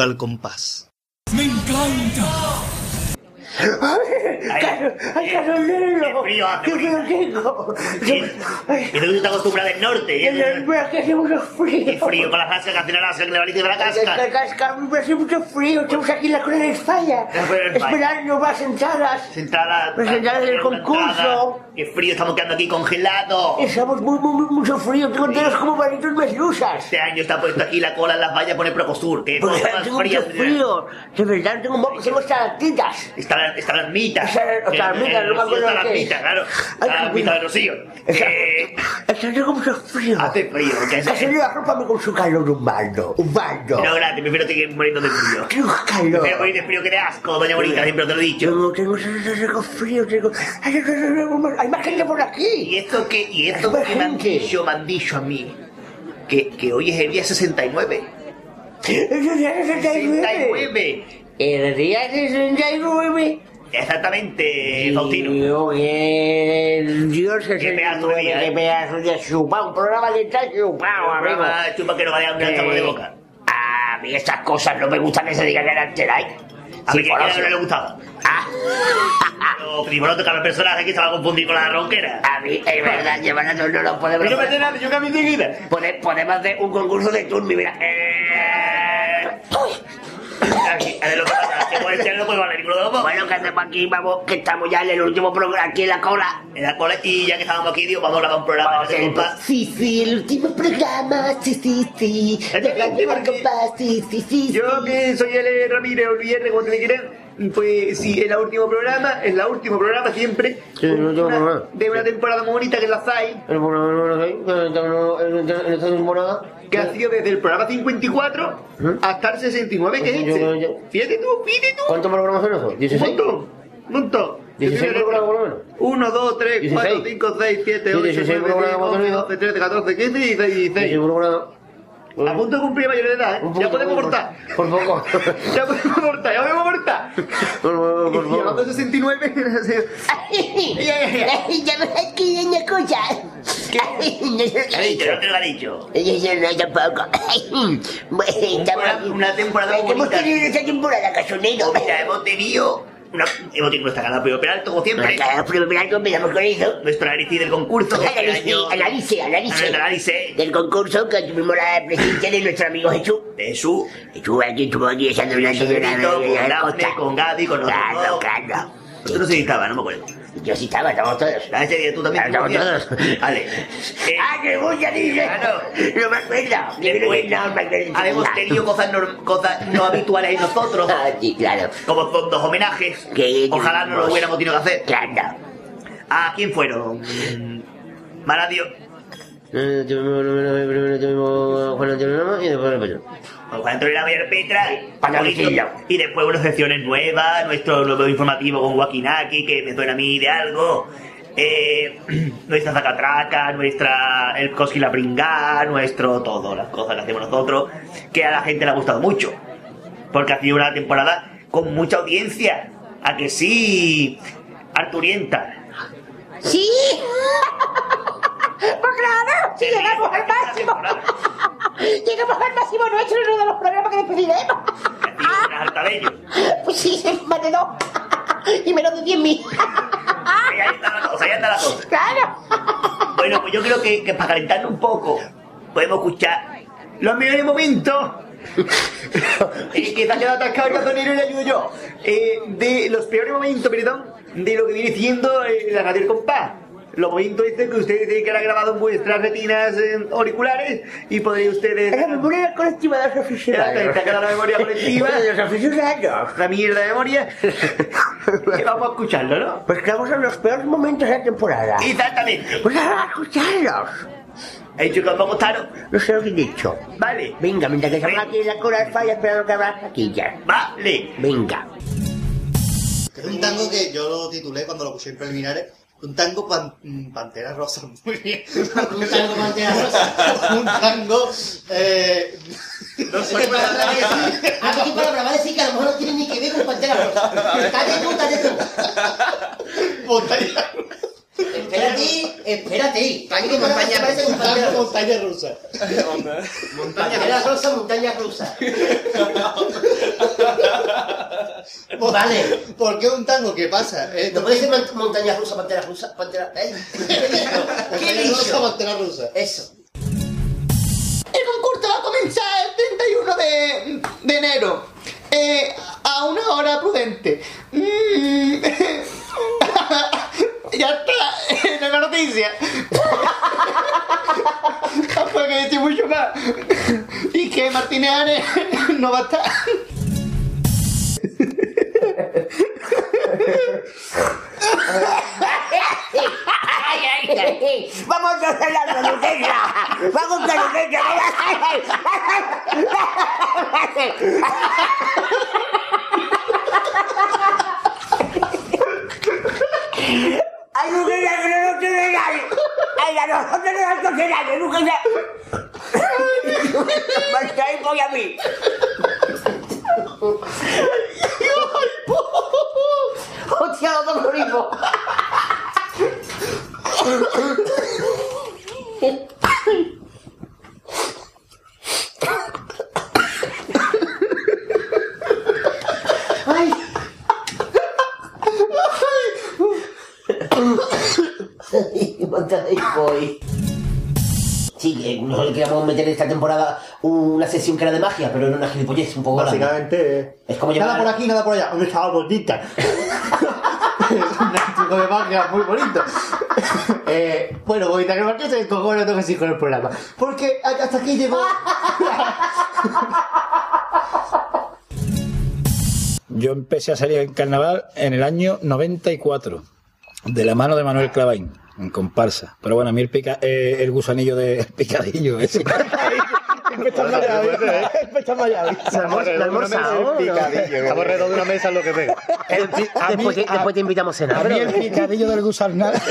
Al compás. ¡Me encanta! ¡Ay, Carolero! Qué frío hace, ¡Qué frío tengo! Y tú estás acostumbrado del norte. ¿eh? Pero es que hace mucho frío. Qué frío con las cascas que hacen a la sangre de la La casca. casca, me hace mucho frío. Estamos aquí en la Cola de España. Esperando más entradas. Sentada. Presentar el concurso. Qué frío, estamos quedando aquí congelados. Estamos muy, muy, muy- mucho frío. Tengo dedos como manitos medusas. Este año está puesto aquí la cola en las vallas, pone Procosur. Que más tengo mucho frío. De verdad, tengo mocos, tengo estalactitas. Está la, está la. Esa- o sea, ermita, no me acuerdo Está la qué ermita, claro. La qué ermita de. Esa- Eh, Esa- Tengo mucho frío. hace frío. Que La señora, arrópame con su calor un baldo. Un baldo. No, gracias, prefiero seguir muriendo de frío. Tengo calor. Prefiero morir de frío que de asco, doña Bonita, siempre te lo he dicho. Tengo, tengo, frío, tengo... Ay, ay, ay, ay, Hay más gente por ¿Y aquí. esto qué, y esto que me han dicho, me han dicho a mí? Que, que hoy es el día 69. Es el día 69. 69. El día 69. Exactamente, Faustino. Dios, el Dios Qué pedazo de día, ¿eh? Qué pedazo de chupado. Un programa que está chupado, amigo. Chupa que no vaya un sabor de boca. A mí estas cosas no me gustan que se diga que eran Jedi. A mí que no le gustaba. Ah, Pero primero tocar el personaje que se va a confundir con la ronquera. a mí, es verdad, llevar a no lo podemos Pero no me nada, yo cambio enseguida. Pode- Podemos hacer un concurso de turno mira. Eh... Aquí, a ver lo que pasa, que con este no puede valer ninguno de los dos. Bueno, que hacemos aquí? Vamos, que estamos ya en el último programa, aquí en la cola. En la cola, y ya que estábamos aquí, digo, vamos a grabar un programa Vamos el-. Sí, sí, el último programa, sí, sí, sí. De Radio al compás, sí, sí, sí. Yo que soy el Ramírez el Viernes, como te quieran, pues sí, es el último programa, es el último programa siempre. Sí, último Una- programa. De una temporada muy bonita que es la SAI, El programa, en esta temporada. que ha sido desde el programa 54 hasta el 69, que es Yo- yo- este. yo- Fíjate tú, fíjate tú. ¿Cuántos programas son esos? Un ¿16? montón, un montón. 16 programas por lo menos. 1, 2, 3, 4, 16. 5, 6, 7, Sí, 8, 16 9, 10, programas 11, tenido. 12, 13, 14, 15, 16, 16 16. programas. A punto de cumplir mayor de edad, ¿eh? Ya podemos cortar. Por poco. Ya podemos cortar, ya podemos cortar. Por favor, por favor. de 69, Ya me aquí una cosa. ¿Qué ha dicho? No te lo ha dicho. Yo no tampoco. Bueno, estamos Una, temporada Ay, que hemos bonita. tenido esta temporada, casonero. Mira, hemos tenido una, nuestra gala Pío Peralto, como siempre. Cada primer año empezamos con eso. Nuestro análisis del concurso. analice. El análisis Del concurso que tuvimos la presencia de nuestro amigo Jesús. su Estuvo aquí, estuvo aquí echando una señora con costa. con Gaby, con Claro, claro. Tú no sé si estaba, no me acuerdo. Yo sí estaba, estamos todos. Ah, ese día tú también. ¿cómo todos. Vale. Eh, ¡Ah, qué bulla dice! Claro. No me acuerdo. Yo creo que no me acuerdo. Habíamos tenido cosas, norm- cosas no habituales en nosotros, Ah, sí, claro. como son dos homenajes. Que- Ojalá no lo hubiéramos tenido que hacer. Claro. ¿A quién fueron? Maradio, Eh, Tuvimos primero tuvimos Juan Antonio Ramos y después Juan Antonio y Petra. Y después unas secciones nuevas, nuestro nuevo informativo con Joaquinaki, que me suena a mí de algo. Eh, nuestra zacatraca, nuestra el Cosqui la Pringá, nuestro todo, las cosas que hacemos nosotros, que a la gente le ha gustado mucho. Porque ha sido una temporada con mucha audiencia. A que sí, Arturienta. ¡Sí! ¡Pues claro! ¡Sí, llegamos al máximo! ¡Llegamos al máximo nuestro en uno de los programas que despediremos! Altabello. Pues sí, más de dos. Y menos de 10.000. Ahí está la cosa, ahí está la cosa. ¡Claro! Bueno, pues yo creo que, que para calentarnos un poco, podemos escuchar los mejores momentos. eh, que se ha quedado atascado el razonero y le ayudo yo. Eh, de los peores momentos, perdón, de lo que viene siendo eh, la radio del compás. Los momentos estos que ustedes tienen que haber grabado en vuestras retinas eh, auriculares y podréis ustedes. Es la memoria colectiva de los Ya, aficionados. la memoria colectiva. De los aficionados. La mierda de memoria. Que vamos a escucharlo, ¿no? Pues estamos en los peores momentos de la temporada. Exactamente. Pues ahora a escucharlos. He dicho que os va a gustar. No sé lo que he dicho. Vale. Venga, mientras que estamos aquí en la cola de falla esperando que abra las taquillas. Vale. Venga. Es un tango que yo lo titulé cuando lo puse en preliminares. Un tango pan- mm, pantera rosa. Muy bien. Un tango pantera rosa. Un tango. Eh, No soy buena ¿A qué palabra va a decir que a lo mejor no tiene ni que ver con Pantera Rosa? Cállate tú, cállate tú. montaña. Espérate, espérate. Que montaña Parece un tango rusa. montaña rusa. Pantera rosa, montaña rusa. Vale. ¿Por qué un tango? ¿Qué pasa? Eh, ¿No puede ser mon- montaña rusa, pantera rusa? Pantera... ¿eh? ¿Qué montaña dicho? rusa, pantera rusa. Eso. El concurso va a comenzar el 31 de, de enero. Eh, a una hora prudente. Mm, ya está, en la noticia. Tampoco que decir mucho más. Y que Martínez no va a estar. Vamos a hacer la noticia. Vamos a la noticia. Ay, nunca ya que no tiene nadie. Ya no, nadie. Nunca ya. Me a mí. Hostia, lo morimos. Ay. Ay, voy. Sí, que nosotros queríamos meter esta temporada una sesión que era de magia, pero era una gilipollez un poco grande. Básicamente, Es como nada por aquí, nada por allá. ¿Dónde estaba bonita? es un truco de magia muy bonito. Eh, bueno, bonita, que marqués el cojón no tengo que seguir con el programa. Porque hasta aquí llegó. Yo empecé a salir en carnaval en el año 94, de la mano de Manuel Clavain, en comparsa. Pero bueno, a mí el, pica- eh, el gusanillo de el picadillo ese. Estamos almorzado. Estamos alrededor de una mesa en lo que pega. Después, te- después te invitamos a cenar. A mí el picadillo del gusanal.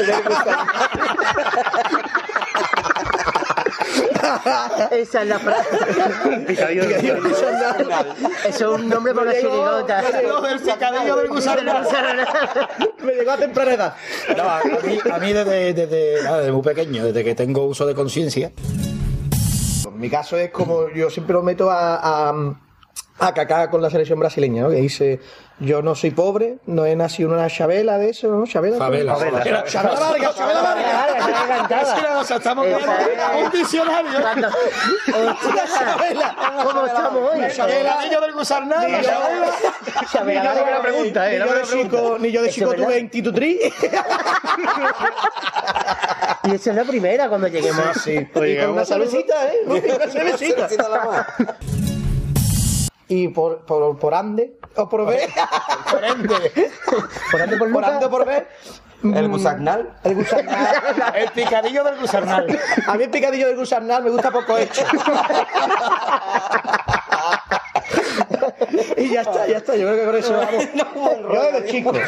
Esa es la frase. Picadillo Eso es un nombre para una chirigota. el picadillo del gusanal. Me llegó a temprana edad. No, a mí, a mí desde, desde, nada, desde muy pequeño, desde que tengo uso de conciencia, En mi caso es como yo siempre lo meto a, a, a cacar con la selección brasileña, ¿no? Que dice, yo no soy pobre, no he nacido en una chabela de eso, ¿no? Chabela. Chabela, Chabela Vargas, Chabela Vargas. o sea, estamos viendo un diccionario. ¿Cómo estamos hoy? El picadillo del gusanal. la chabela. Chabela Ni yo de- Vargas. pregunta, eh, ni no yo me de la pregunta. chico, ni yo de chico es tuve institutriz. Y esa es la primera cuando lleguemos. Y con una cervecita, ¿eh? Una cervecita. Y por, por, por ande, o por ver, Por ende, Por ande por por ande o por ver, El gusanal. el gusanal. el picadillo del gusanal. A mí el picadillo del gusanal me gusta poco hecho. y ya está, ya está. Yo creo que con eso vamos. Yo desde chico.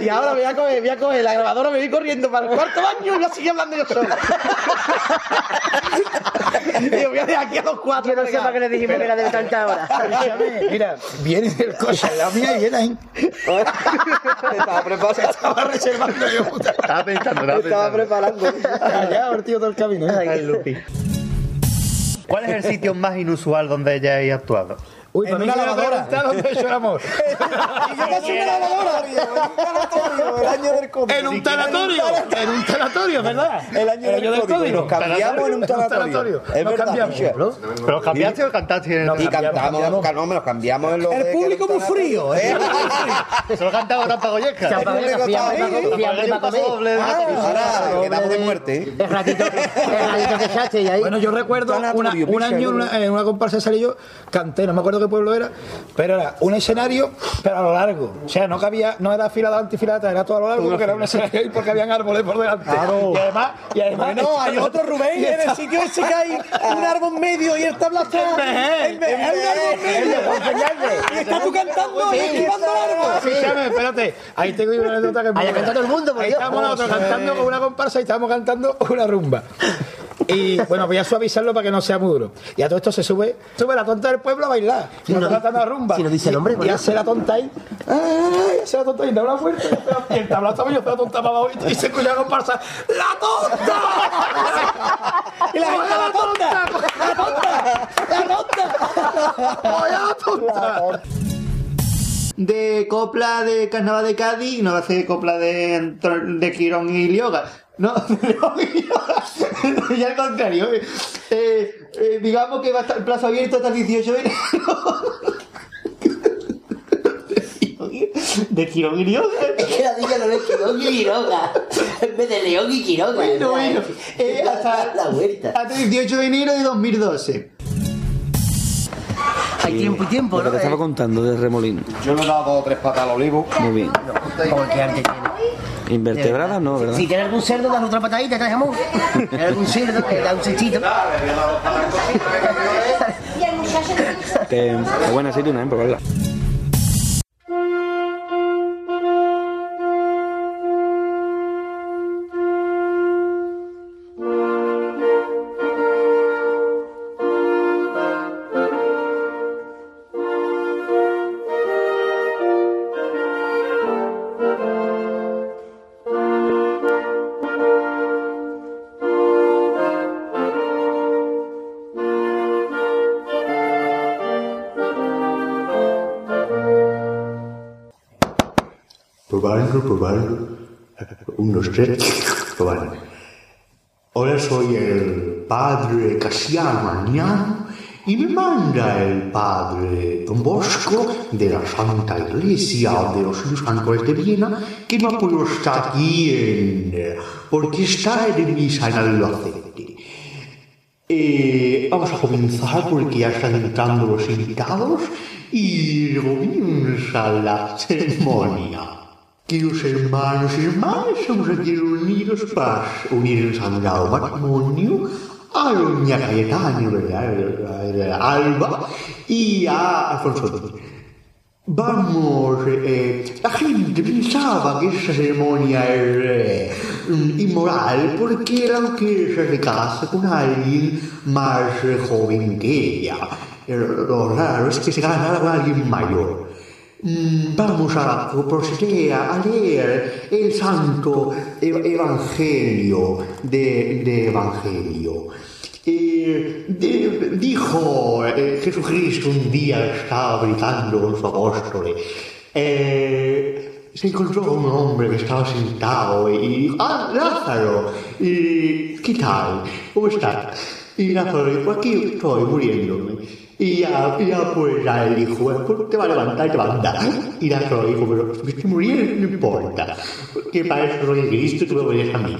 y ahora me voy a coger, voy a coger la grabadora, me voy corriendo para el cuarto baño y voy a seguir hablando yo solo. Digo, voy a dejar aquí a los cuatro. Yo no sé para qué le dijimos que era de tanta hora. Mira, viene el coche la mía y viene ahí. Estaba preparado. Estaba reservando yo, puta. Estaba pensando, estaba preparando. Callado el tío del camino. ¿eh? El Lupi. ¿Cuál es el sitio más inusual donde hayáis actuado? Uy, En para mí una lavadora. preguntaron de hecho el amor. Y yo casi una lavadora. El año del cómic. En un tanatorio. En un tanatorio, ¿verdad? El año del código. Nos cambiamos en un tanatorio. Es Nos verdad, cambiamos. Michel. ¿Pero cambiaste o cantaste? en el- y cantamos, no, me los cambiamos en los El de- público muy frío, ¿eh? Solo cantaba Rampa Goyesca. El público estaba Ahora quedamos de muerte. El ratito, el ratito que echaste y ahí. Bueno, yo recuerdo un año en una, en una comparsa salí yo, canté, no me acuerdo qué pueblo era, pero era un escenario, pero a lo largo. O sea, no cabía, no era fila de antifilata, era todo a lo largo, porque era un escenario y porque habían árboles por delante. Y además, y además Bueno, hay otro Rubén en el sitio ese que hay un árbol medio y está. Ve- hay un árbol medio. Y estás tú cantando y esquivando el árbol. Escúchame, espérate. Ahí tengo una anécdota que es Ahí el mundo, por Dios. nosotros cantando con una comparsa y estábamos cantando una rumba. Y bueno, voy a suavizarlo para que no sea muy duro. Y a todo esto se sube, sube la tonta del pueblo a bailar. Y no nos di- tratan a rumba. si no dice el nombre, Y, y hace la tonta ahí. ¡Ay! Hace la tonta ahí, una fuerte. Y el tablao estaba yo, la tonta para abajo y se escucha comparsa. ¡La tonta! Y la gente, ¡la tonta! ¡La tonta! ¡La tonta! ¡La tonta! de copla de Carnaval de Cádiz, no va a ser copla de, de Quirón y Lioga. No, y Lioga. ya al contrario. eh, eh, eh, digamos que va a estar el plazo abierto hasta el 18 de enero. de Quirón y Lioga. Es que la niña no es Quirón y Quiroga. En vez de León y Quiroga. Bueno, bueno. Eh, hasta, La vuelta. hasta el 18 de enero de 2012. Hay tiempo y tiempo, Lo que ¿no? te estaba contando de remolino. Yo le he dado tres patas al olivo. Muy bien. Porque antes tiene. Invertebradas no, ¿verdad? Si tiene algún cerdo, das otra patadita, trae jamón. Tiene algún cerdo, que da un cechito. Que, que buena aceituna, ¿eh? Probarla. Probando, probando. Un, dos, tres. Probando. Ahora soy el padre Casiano Agnano y me manda el padre Don Bosco de la Santa Iglesia de los Ángeles de Viena que no puedo estar aquí en, porque está de misa en Albacete. Eh, vamos a comenzar porque ya están entrando los invitados y comienza la ceremonia. Queridos hermanos y hermanas, estamos aquí reunidos para unir el sagrado matrimonio a doña Cayetana, ¿verdad? Alba y a Alfonso. Vamos, eh, la gente pensaba que esta ceremonia era eh, inmoral porque era lo que se casa con alguien más joven que ella. Eh, Lo raro es que se casara con alguien mayor. Mm, Vamos a proceder a leer el santo ev- evangelio de, de evangelio. Eh, de- dijo eh, Jesucristo un día estaba predicando con sus apóstoles. eh, se encontró con un hombre que estaba sentado y dijo, ¡Ah, Lázaro! ¿Qué tal? ¿Cómo estás? Y Lázaro dijo, aquí estoy muriéndome. Y ya, ya pues ya dijo, "Bueno, pues te va a levantar y te va a andar. Y Lázaro dijo, pero me estoy muriendo, no importa. Que para eso soy Cristo tú me vienes a mí.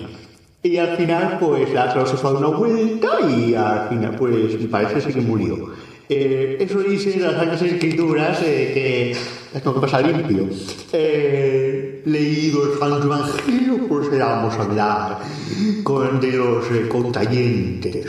Y al final, pues Lázaro se fue a una vuelta y al final, pues parece ser que murió. Eh, eso dice las Santas Escrituras eh, que tengo que pasar limpio. Eh, leído el Santo Evangelio, pues vamos a hablar con, de los eh, contrayentes.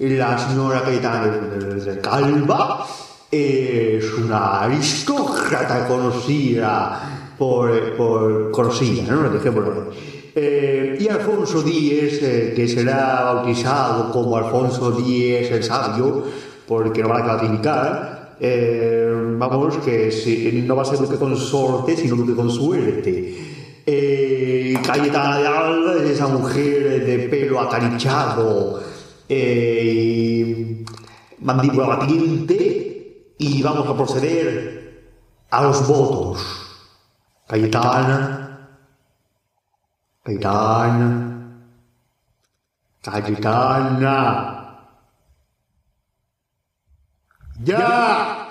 La señora Cayetana de- Calva es una aristócrata conocida por, por conocida, ¿no? Dejémoslo. Eh, y Alfonso X, eh, que será bautizado como Alfonso X el Sabio, porque no va a clasificar, eh, vamos, que si- no va a ser duque con sorte, sino duque con suerte. Eh, Cayetana de Alba es esa mujer de pelo acarichado eh, mandíbula batiente, y vamos a proceder a los votos. Cayetana, Cayetana, Cayetana. ¡Ya!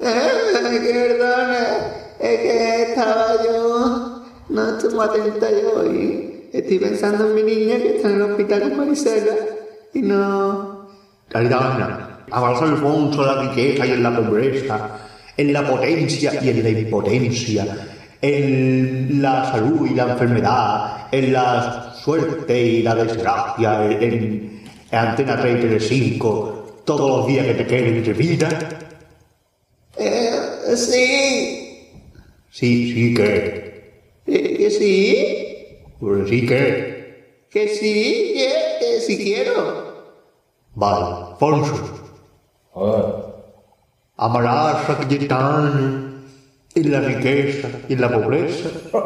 Eh, perdona, es que estaba yo, no estoy muy atenta yo y estoy pensando en mi niña que está en el hospital con Marisela no... Cayetana, avanza Alfonso en la riqueza y en la pobreza, en la potencia y en la impotencia, en la salud y la enfermedad, en la suerte y la desgracia, en, en Antena 3 y Telecinco, todos los días que te queden de vida. Eh, sí. Sí, sí que. Eh, ¿Que sí? Pues sí que. Que sí, que, que sí quiero. Vale, Alfonso. Amarás a Cayetano en la riqueza y en la pobreza,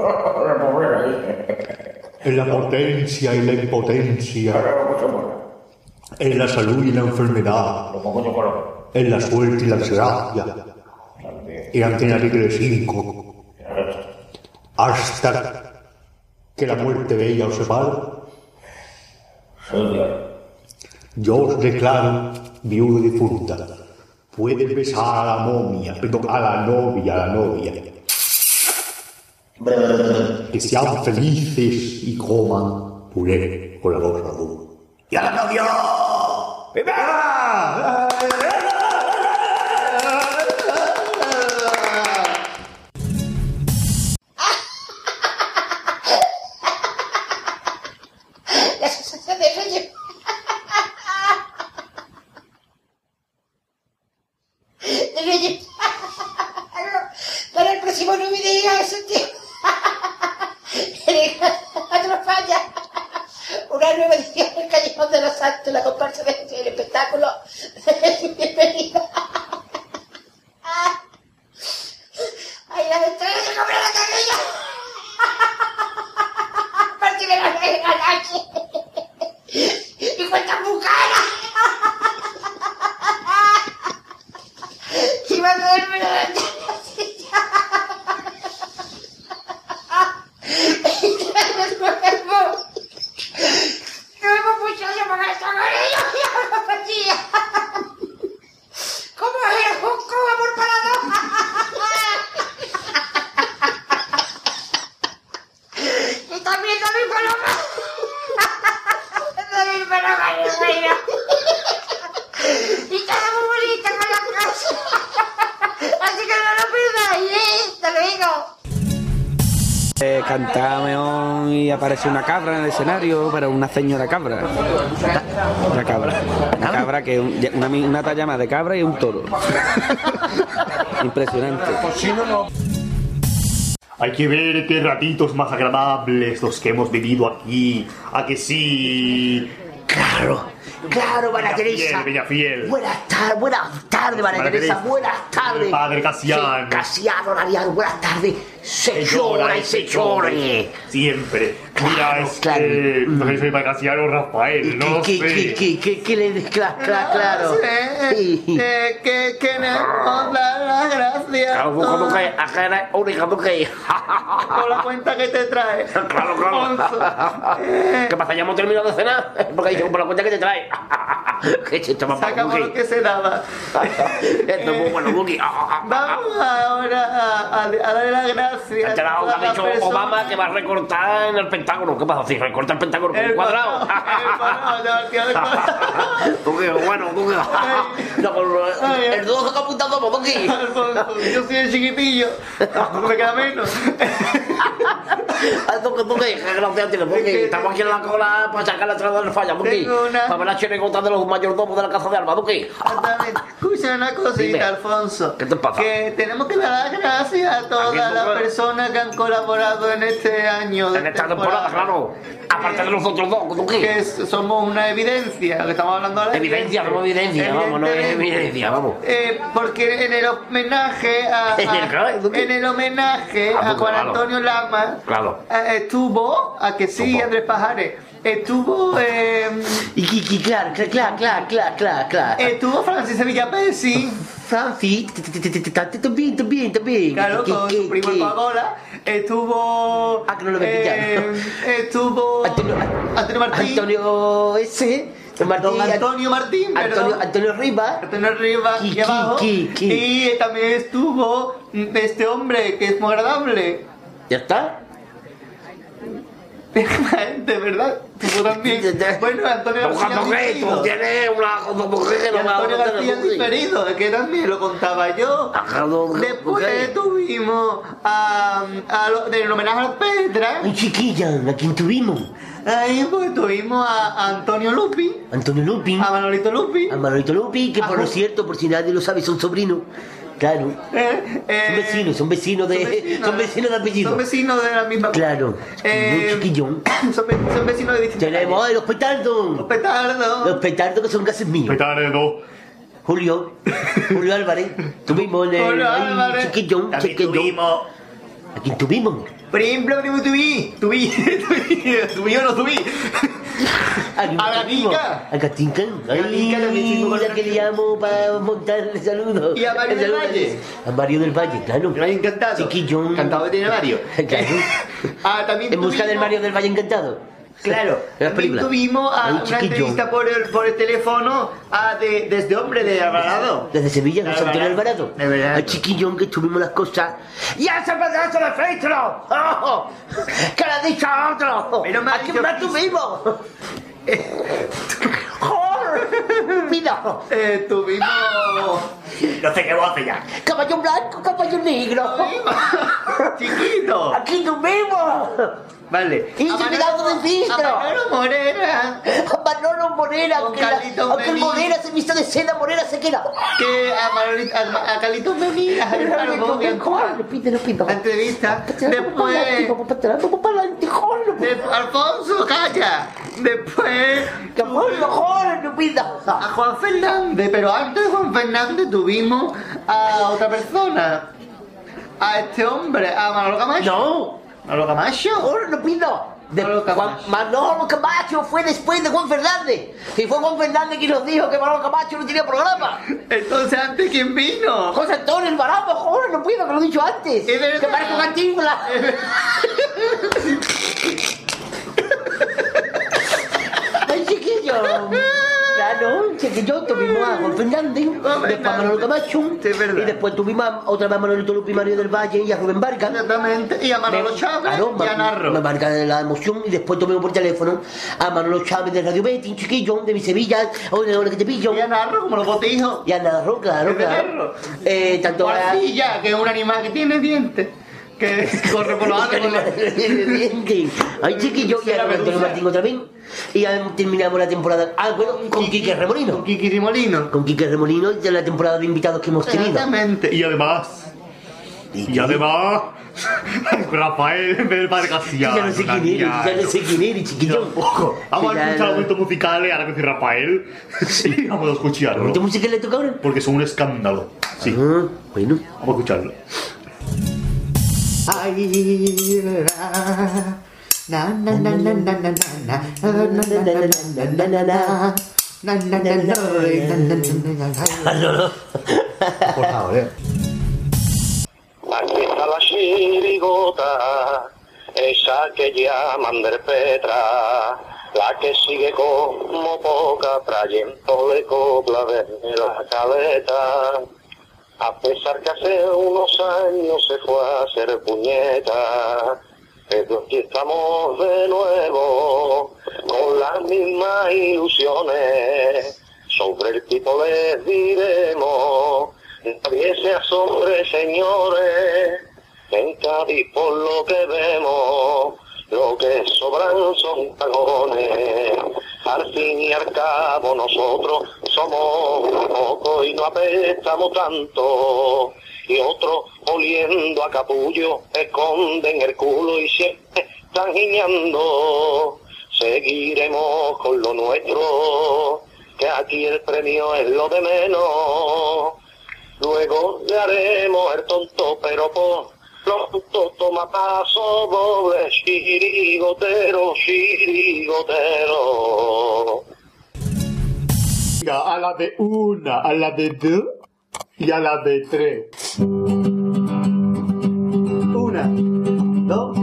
en la potencia y la impotencia, en la salud y la enfermedad, en la suerte y la desgracia, y Antena Tigre 5, hasta que la muerte de ella os separe. Yo os declaro viuda difunta. Puedes besar a la momia, perdón, a la novia, a la novia. Que sean felices y coman puré con la boca dura. ¡Y a la novia! La sensación de sueño. De sueño. Para el próximo no me digas eso, tío. Otro falla. Una nueva edición del Callejón de los Santos, la comparsa de el espectáculo. Bienvenida. Ay, la ventana de comprar la cabella. Aparte de la negra noche. Y cuenta bucana. Y va a caerme la nuevo. Nuevo muchacho para esta cabella. ¿Cómo es? Un cubo amor para dos. Y también también paloma. También paloma, mi reina. Y está muy bonita con la casa. Así que no lo perdáis, ¿eh? Hasta luego. Eh, cantaba mejor y aparece una cabra en el escenario, pero una señora cabra. Una cabra. Una cabra que es una, una talla más de cabra y un toro. Impresionante. Hay que ver qué ratitos más agradables los que hemos vivido aquí. ¿A que sí? Claro, claro, María Fiel, Teresa. Buenas tardes, buenas tardes, María Teresa. Teresa. Buenas tardes. Padre Casiano. Sí, Casiano, buenas tardes. Señora y señores. Siempre. Claro. que no sé si soy Casiano o Rafael, no ¿Qué, sé. qué, qué, qué, qué le claro, claro, claro. Eh, eh, que queremos dar las gracias Claro, vos cuando por- caes, acá era única, tú que. por la cuenta que te trae. Claro, claro. ¿Qué pasa? ¿Ya hemos terminado de cenar? Porque dicho, por la cuenta que te trae. Que chiste más Sacamos lo que se daba. Esto es muy bueno, Buki. Vamos ahora a, a- a darle las gracias. Te a ha todas las dicho. Obama que va a recortar en el Pentágono. ¿Qué pasa? Si recorta el Pentágono con un El cuadrado. el cuadrado, ya, tío, el cuadrado. Tú que, bueno, tú que. No, con el- el dedo que apuntando por aquí. Yo soy el chiquitillo. No me queda menos. Tú que, tú que, qué gracia tienes, Buki. Estamos aquí en la cola para sacar la entrada del falla, una- Para ver la chirigota de los mayordomos de la casa de Alba. Exactamente. Escucha una cosita. Alfonso. ¿Qué te pasa? Que tenemos que dar las gracias a todas las personas que han colaborado en este año. En esta temporada, claro. Aparte de los otros dos, ¿tú qué? Que somos una evidencia, que estamos hablando ahora de Evidencia, no evidencia, vamos, no es evidencia, vamos. Eh, porque en el homenaje a, a- ¿En el qué? ¿Tú qué? en el homenaje Ah, a Juan. Antonio Lama Claro. eh, estuvo a que sí. Andrés Pajares estuvo eh, Y, claro, claro, claro, claro, claro, claro. estuvo Francis Sevilla Pesci Francis, también, también, también. claro ¿Qué- con su primo Pagola estuvo Ah, que no lo había eh, estuvo Antonio, Antonio Martín Antonio ese, Martín, Don Antonio Martín. Antonio, Antonio Rivas. Antonio Rivas y abajo qui, qui, qui. y también estuvo este hombre que es muy agradable ¿Ya está? de verdad tú también bueno Antonio García diferido. tú tienes una cosa mujer Antonio García mujer. diferido que también lo contaba yo después tuvimos a, a lo, del homenaje a los Pedra Un chiquilla, ¿a quién tuvimos? ahí pues tuvimos a, a Antonio Lupi Antonio Lupi. a Manolito Lupi A Manolito Lupi, que por lo cierto, por si nadie lo sabe, son sobrinos. Claro. Eh, eh, Son vecinos, son vecinos de. Son vecinos de apellido. Son vecinos de la misma. Claro. Eh, Un chiquillón. Son, son vecinos de distintas. Tenemos los petardos. Los petardos. Los petardos que son gases míos. Petardo. Julio. Julio Álvarez. Tuvimos en el. Julio Álvarez. Chiquillón, También chiquillón. tuvimos. ¿A quién tuvimos? Por ejemplo, primo Tubí. Tubí. Tubí. Tubí o no Tubí. ¿A A? Gatica. A Gatica. La que le llamo para montarle saludos. Y a Mario El del Valle. A Mario del Valle, claro. Lo encantado. Chiquillón. Encantado de tener Mario. Claro. Ah, también En busca del Mario del Valle encantado. Claro, también tuvimos a Ay, una entrevista por el, por el teléfono a de, desde hombre de Alvarado. Desde Sevilla, de De Antonio Alvarado. De verdad. Al chiquillón que tuvimos las cosas. ¡Ya se da el filtro! ¡Oh! ¡Que le ha dicho a otro! Pero me ¿A quién más tuvimos? ¡Mira! Eh, tuvimos. No sé qué voz ya. ¡Caballo blanco, caballo negro! Chiquito. ¡Aquí tuvimos! Vale. ¡Y A se me da Manolo- de filtro! a Manolo Morera. A Manolo Morera, Con Carlitos aunque el. Morera se vista de seda, Morera se queda. Que a, Manolito- a, a Carlitos pídelo. La entrevista. Después. Alfonso, calla. Después. ¡Que joder, joder, no pida! A Juan Fernández. Pero antes de Juan Fernández tuvimos a otra persona. A este hombre. A Manolo Camacho. ¡No! Manolo Camacho. ¡Joder, no pido! De Manolo Camacho. Manolo Camacho fue después de Juan Fernández. Y fue Juan Fernández quien nos dijo que Manolo Camacho no tenía programa. Entonces, antes, ¿quién vino? José Antonio el Baramba, joder, no pido, que lo he dicho antes. Es verdad. Que parece un cantinflas. ¡Ay, chiquillo! Claro, chiquillo, tuvimos a Juan Fernández, después a Manolo Camacho, y después tuvimos a- otra vez a Manolito Lupi Mario del Valle y a Rubén Vargas. Exactamente. Y a Manolo Chávez y a Narro. Me marca de la emoción y después tuvimos por teléfono a Manolo Chávez de Radio Betty, chiquillo de mi Sevilla, hola, hola que te pillo. Y a Narro, como los botijos. Y a Narro, claro, de claro. Eh, tanto a... Guarcilla, que es un animal que tiene dientes. Que corre por los árboles. Ay, chiquillo, y a Antonio. Martín otra vez. Y ya terminamos la temporada. Ah, bueno, con Quique Remolino. Con Kiki Rimolino. Con Quique Remolino y la temporada de invitados que hemos tenido. Exactamente. Y además. Y además. Rafael del Padre. Ya no sé quién eres, ya no sé quién eres, chiquillo. Ojo, vamos a escuchar ya. momentos musicales ahora que dice Rafael. Sí, vamos a escucharlo. ¿Qué música le toca ahora? Porque son un escándalo. Sí, Ah, bueno. vamos a escucharlo. Ay, por favor, eh. Aquí está la chirigota, esa que llaman del Petra, la que sigue como poca, trayéndole copla de la caleta. A pesar que hace unos años se fue a hacer puñeta, pero aquí estamos de nuevo, con las mismas ilusiones. Sobre el tipo les diremos, nadie se asombre, señores, en Cádiz por lo que vemos, lo que sobran son tagones. Al fin y al cabo nosotros somos pocos y no apestamos tanto. Y otros oliendo a capullo esconden el culo y siempre están guiñando. Seguiremos con lo nuestro, que aquí el premio es lo de menos. Luego le haremos el tonto, pero por pronto toma paso doble, chirigotero, chirigotero. A la de una, a la de dos y a la de tres. Dos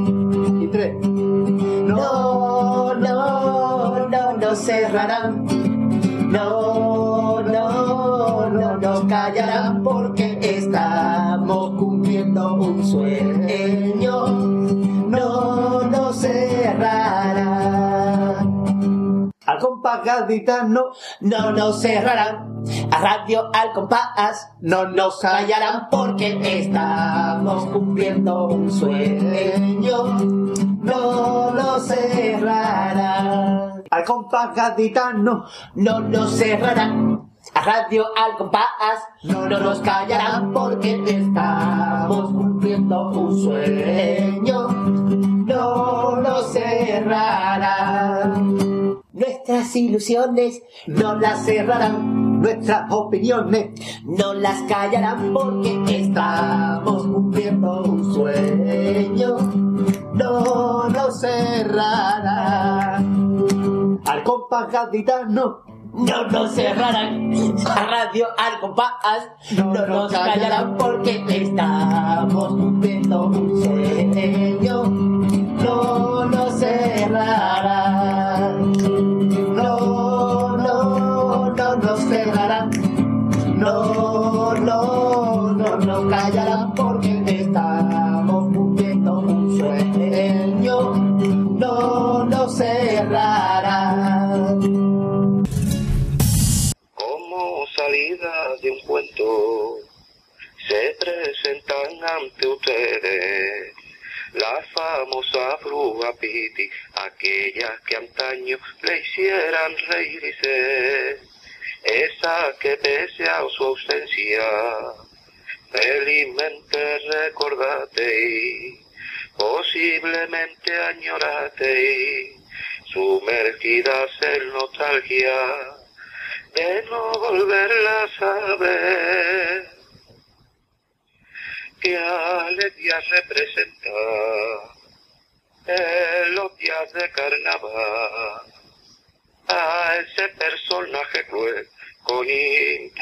y tres. No, no, no, no cerrarán. No, no, no nos callarán porque estamos cumpliendo un sueño. No nos cerrarán. Al compás gaditano No nos cerrarán. A radio al compás no nos callarán porque estamos cumpliendo un sueño. No nos cerrarán. Al compás gaditano No nos cerrarán. A radio al compás, no nos callarán porque estamos cumpliendo un sueño. No nos cerrarán. Nuestras ilusiones no las cerrarán. Nuestras opiniones no las callarán porque estamos cumpliendo un sueño. No nos cerrarán. Al compás gaditano no nos cerrarán. A radio al compás no nos callarán porque estamos cumpliendo un sueño. No nos cerrarán. No, no, no nos cerrarán. No, no, no nos callarán porque estamos cumpliendo un sueño. No nos cerrarán. como salida de un cuento se presentan ante ustedes la famosa bruja Piti, aquellas que antaño le hicieran reírse, esa que pese a su ausencia felizmente recordate y posiblemente añorate y sumergidas en nostalgia de no volverlas a ver. Qué alegría representa en los días de carnaval a ese personaje con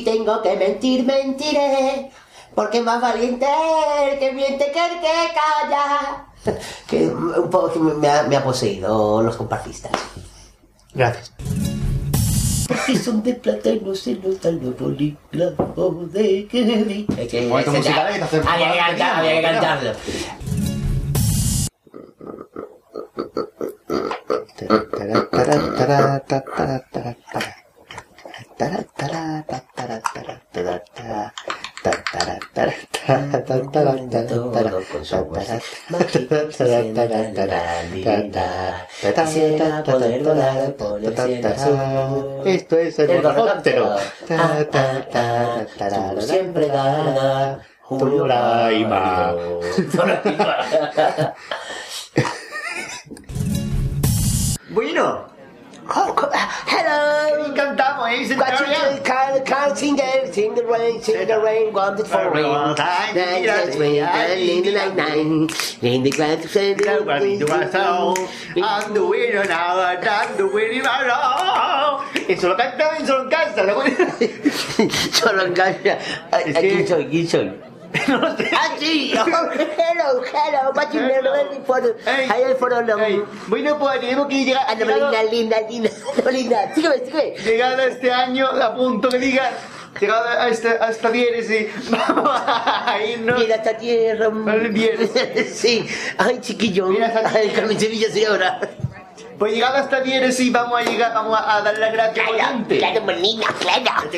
si tengo que mentir, mentiré. Porque más valiente el que miente que el que calla. Que un poco me ha, me ha poseído los compartistas. Gracias. Porque son de plata y no se notan los bolígrafos de que vi. Es que- Momento musical, hay que hacer- Había que cantar- había que cantarlo. Esto es el El siempre da Doraima. Bueno. Hello. Cantamos, ¿eh? Carl, Carl, Singer, sing the rain, sing the rain, wanted for rain. Nine, six, rain, in the night, nine, in the grand, send the wind, I'm the winner now, I'm the winner now. Eso lo cantaba en solo en casa. lo Solo en casa. ¿Quién soy? ¿Quién soy? Ah, sí. Hello, hello. What you ready for? Hay for long. Bueno, pues tenemos que llegar. Ah, no, linda, linda, linda. No, linda. Sígueme, sígueme. Llegado este año, a punto que diga. Llegado a esta, a esta diéresis, vamos a irnos. Mira esta tierra. Sí. Ay, chiquillo. Ay, Carmen Sevilla, sí, ahora. Pues llegado a esta diéresis, vamos a llegar, vamos a, a dar la gente. Claro, Molina, claro.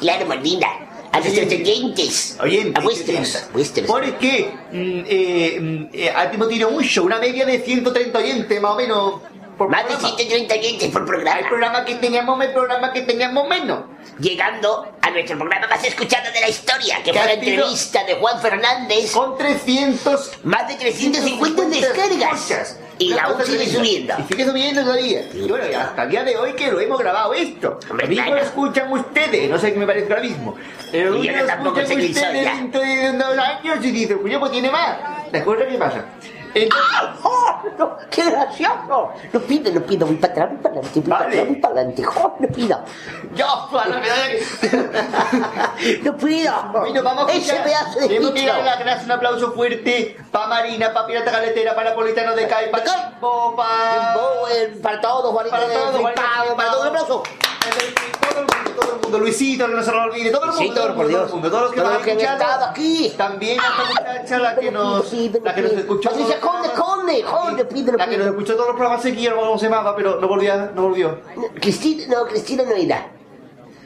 Claro, Molina. A nuestros oyentes. Oyentes. A vuestros. vuestros. Porque mm, eh, mm, eh, hemos tenido mucho, una media de 130 oyentes, más o menos. Por Más de programa. 130 oyentes por programa. Hay programas que teníamos más, programas que teníamos menos. Llegando a nuestro programa más escuchado de la historia, que fue la entrevista de Juan Fernández. Con 300. Más de 350 descargas. escuchas. Y Una aún sigue subiendo. Y sigue subiendo todavía. Y bueno, y hasta el día de hoy que lo hemos grabado esto. Hombre, Lo mismo claro. lo escuchan ustedes, no sé qué me parece ahora mismo. Pero Y yo lo tampoco escuchan sé quién soy ustedes ya. dentro de dos años y dicen, pues yo pues tiene más. ¿De acuerdo? ¿Qué pasa? ¡Oh, no, ¡Qué gracioso! No pido, no pido, voy para atrás, voy para adelante, voy para atrás, voy para adelante. ¡Oh, no pido! Yo, para la medalla que... ¡No pido! Bueno, vamos a Ese pedazo de Tenemos que bicho. dar las gracias, un aplauso fuerte para Marina, para Pirata Galetera, para Napolitano de Cai, para Timbo, para... Para todos, Juanito Para todos, para todo un aplauso. Todo el mundo, todo el mundo, Luisito, que no se lo olvide, todo el mundo, Luisito, todo el por Dios. todo el mundo, todos los que Todos nos han escuchado. aquí. También a esta muchacha, la que nos, la que nos escuchó. Patricia todos los Conde, programas. Conde, Conde, pídelo, La que nos escuchó todos los programas seguidos, no se llamaba, pero no volvía, no volvió. Cristina, no, Cristina no irá.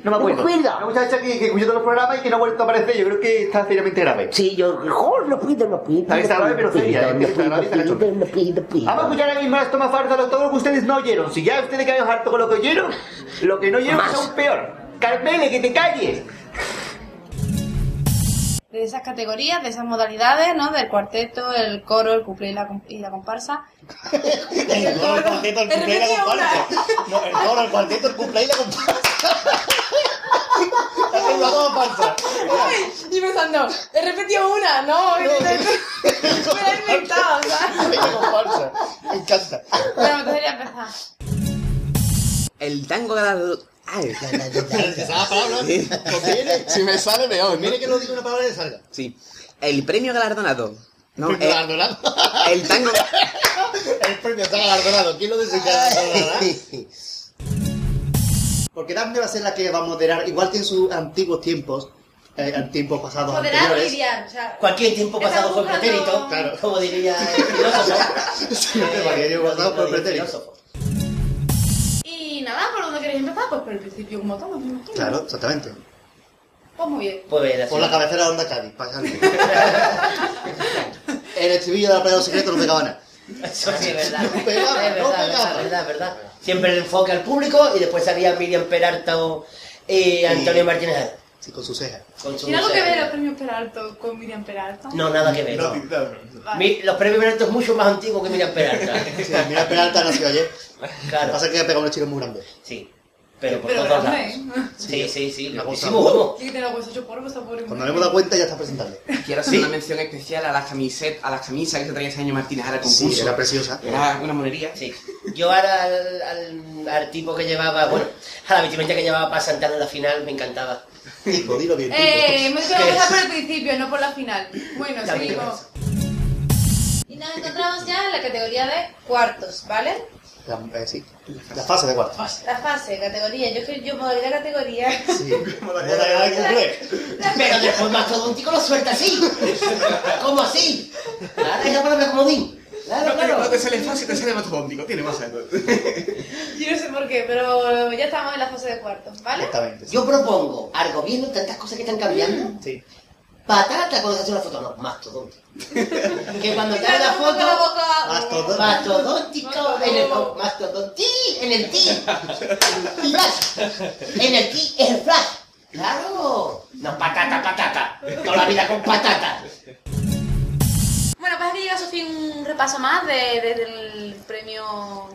No me No me acuerdo. acuerdo. Una muchacha que, que escuchó todos los programas y que no ha vuelto a aparecer, yo creo que está seriamente grave. Sí, yo, joder, no pido, no pido. Está- está grave, pero seria, ¿eh? No pido, no pido, no pido, pido. Vamos a escuchar ahora mismo esto más farsa, todo lo que ustedes no oyeron. Si ya ustedes quedaron harto con lo que oyeron, lo que no oyeron es aún peor. Carmele, que te calles. De esas categorías, de esas modalidades, ¿no? Del cuarteto, el coro, el cuplé y la, y la comparsa. El coro, el cuarteto, el cumple y la comparsa. No, el coro, el cuarteto, el cumple y la comparsa. La la comparsa. Y pensando, he repetido una, no, me la he inventado, Y la comparsa. Me encanta. Bueno, entonces ya empezar. El tango Ay, palabra, conviene. Si me sale, peor. Mire que lo digo una palabra y le salga. Sí. El premio galardonado. No, Premio eh, galardonado. el tango. El premio está galardonado. ¿Quién lo desecha? Porque Daphne va a ser la que va a moderar, igual que en sus antiguos tiempos, eh, en tiempos pasados Moderar anteriores. lidiar, o sea... Cualquier tiempo pasado fue Estamos pretérito, buscando- Claro. como diría el filósofo. Cualquier tiempo pasado fue el pretérito. Y nada, ¿por dónde queréis empezar? Pues por el principio, como imagino. Claro, exactamente. Pues muy bien. Pues. Por la cabecera de Onda Cádiz, para salir. El estribillo de la playa secreto no pegaba nada. Eso sí es verdad. No pegaba, es no verdad, pegaba. verdad, verdad, verdad. Siempre el enfoque al público y después salía Miriam Peralta o eh, Antonio Martínez Sí, con sus cejas. con su ¿Tiene algo que ver los premios Peralto con Miriam Peralta? No, nada que ver. no. Vale. Mi- los premios Peralta es mucho más antiguo que Miriam Peralta. Sí, mira, Peralta nació ayer. Lo que pasa es que ha pegado unos chicos muy grandes. sí. Pero por Pero todos lados. ¿eh? Sí, sí, sí. Cosa- vamos. Sí que tiene los huesos hechos polvo, está pobre. Cuando hemos dado cuenta ya está presentable. Quiero hacer una mención especial a las camisetas, a las camisas que se traía ese año Martínez al concurso. Sí, era preciosa. Era una monería. Sí. Yo ahora al, al, al tipo que llevaba, bueno, a la vestimenta que llevaba para Santana en la final me encantaba. Tipo, dilo bien. Eh, hemos dicho que empezar por el principio, no por la final. Bueno, Ya, seguimos. Y nos encontramos ya en la categoría de cuartos, ¿vale? La, eh, sí. La fase de cuarto. La fase, categoría. Yo que yo modalidad categoría. Sí. Modalidad de cumple. Pero después mastodóntico lo suelta así. ¿Cómo así? Ahora es la palabra comodín. Claro, claro. te sale fácil, te sale mastodóntico. Tiene más algo. Yo no sé por qué, pero ya estamos en la fase de cuartos, ¿vale? Exactamente. sí. Yo propongo al gobierno tantas cosas que están cambiando. Sí. Patata cuando se hace una foto, no, mastodóntico. Que cuando te haga la foto. Mastodóntico. en el mastodonti, en el ti. Flash. En el ti es el flash. Claro. No patata, patata. Toda la vida con patata. Bueno, pues aquí llega Sofía un repaso más de, de- del premio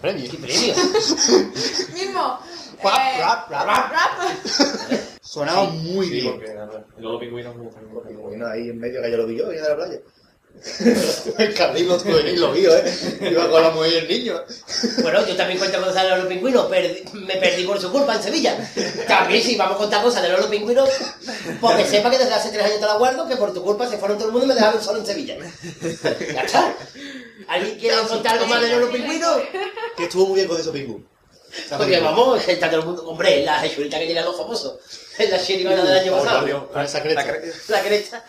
Premio. ¿Qué premio? mismo. Rap, Eh, rap, rap, rap, rap. Sonaba muy Sí, bien. porque los pingüinos gustan. Bueno, ahí en medio que yo lo vi yo, venía de la playa. El carril juvenil lo vio, ¿eh? Iba con la mujer y el niño. Bueno, yo también cuento cosas de los pingüinos, perdi- me perdí por su culpa en Sevilla. También sí, vamos a contar cosas de los pingüinos, porque sepa que desde hace tres años te la guardo, que por tu culpa se fueron todo el mundo y me dejaron solo en Sevilla. Ya está. ¿Alguien quiere contar algo más de los pingüinos? Que estuvo muy bien con esos pingüinos. Porque vamos, está todo el mundo, hombre, la jechurita que llegan los famosos, en la chirigona del año pasado. Esa cresta. La cresta.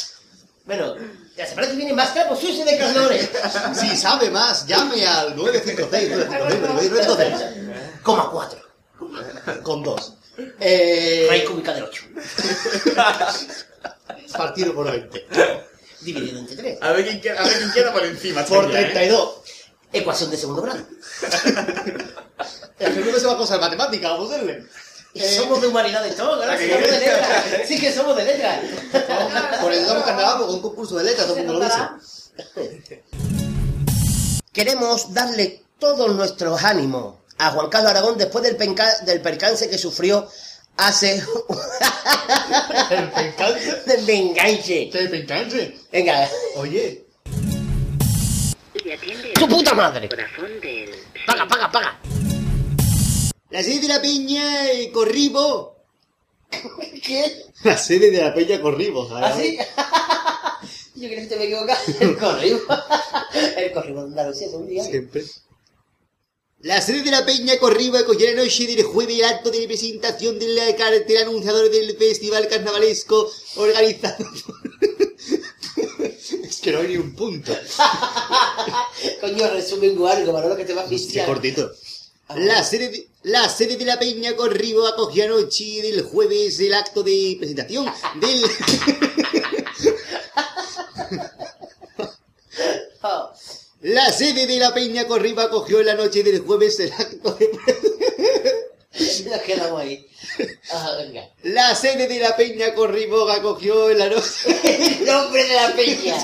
Bueno, la semana que viene más trapos sucios de cargadores. Si sabe más, llame al 956 956 956 Coma cuatro. con dos. Eh, Raíz cúbica del 8. partido por 20. Dividido entre 3. A ver quién queda, a ver quién queda por encima. Por ¿eh? 32. Ecuación de segundo grado. El segundo se va a cosas matemáticas, vamos a hacerle. Somos de humanidades todos, ¿verdad? Somos de letras. Sí que somos de letras. Por eso estamos carnaval, porque un concurso de letras, todo el mundo lo dice. Queremos darle todos nuestros ánimos a Juan Carlos Aragón después del, penca- del percance que sufrió hace... ¿El percance? del enganche. ¿Qué percance? Venga, Oye, ¡Tu puta madre! Paga, paga, paga. La sede de la peña eh, Corribo. ¿Qué? La sede de la Peña Corribo. ¿Ah, sí? Yo creo que te me equivoco. El corribo. El corribo de Andalucía es un día. Siempre. La sede de la Peña Corribo acogió la noche del jueves el acto de presentación de la cartel anunciador del festival carnavalesco organizado por... es que no hay ni un punto. Coño, resumen algo, Manolo, que te va a Qué asfixiar. cortito. La sede, de, la sede de la Peña Corribo acogió anoche del jueves el acto de presentación del... La sede de la Peña Corriba acogió la noche del jueves el acto de... Ahí. Ah. La sede de la Peña Corribo acogió la noche... El nombre de la peña.